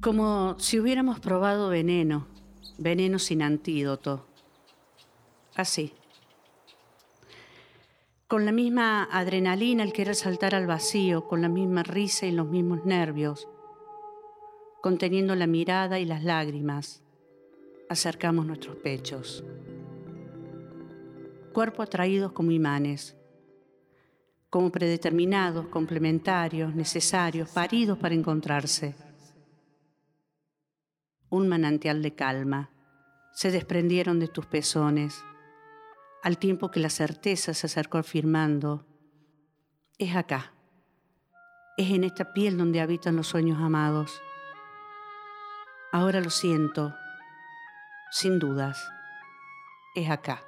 Como si hubiéramos probado veneno, veneno sin antídoto. Así. Con la misma adrenalina al querer saltar al vacío, con la misma risa y los mismos nervios, conteniendo la mirada y las lágrimas, acercamos nuestros pechos. Cuerpo atraídos como imanes, como predeterminados, complementarios, necesarios, paridos para encontrarse. Un manantial de calma se desprendieron de tus pezones, al tiempo que la certeza se acercó afirmando, es acá, es en esta piel donde habitan los sueños amados. Ahora lo siento, sin dudas, es acá.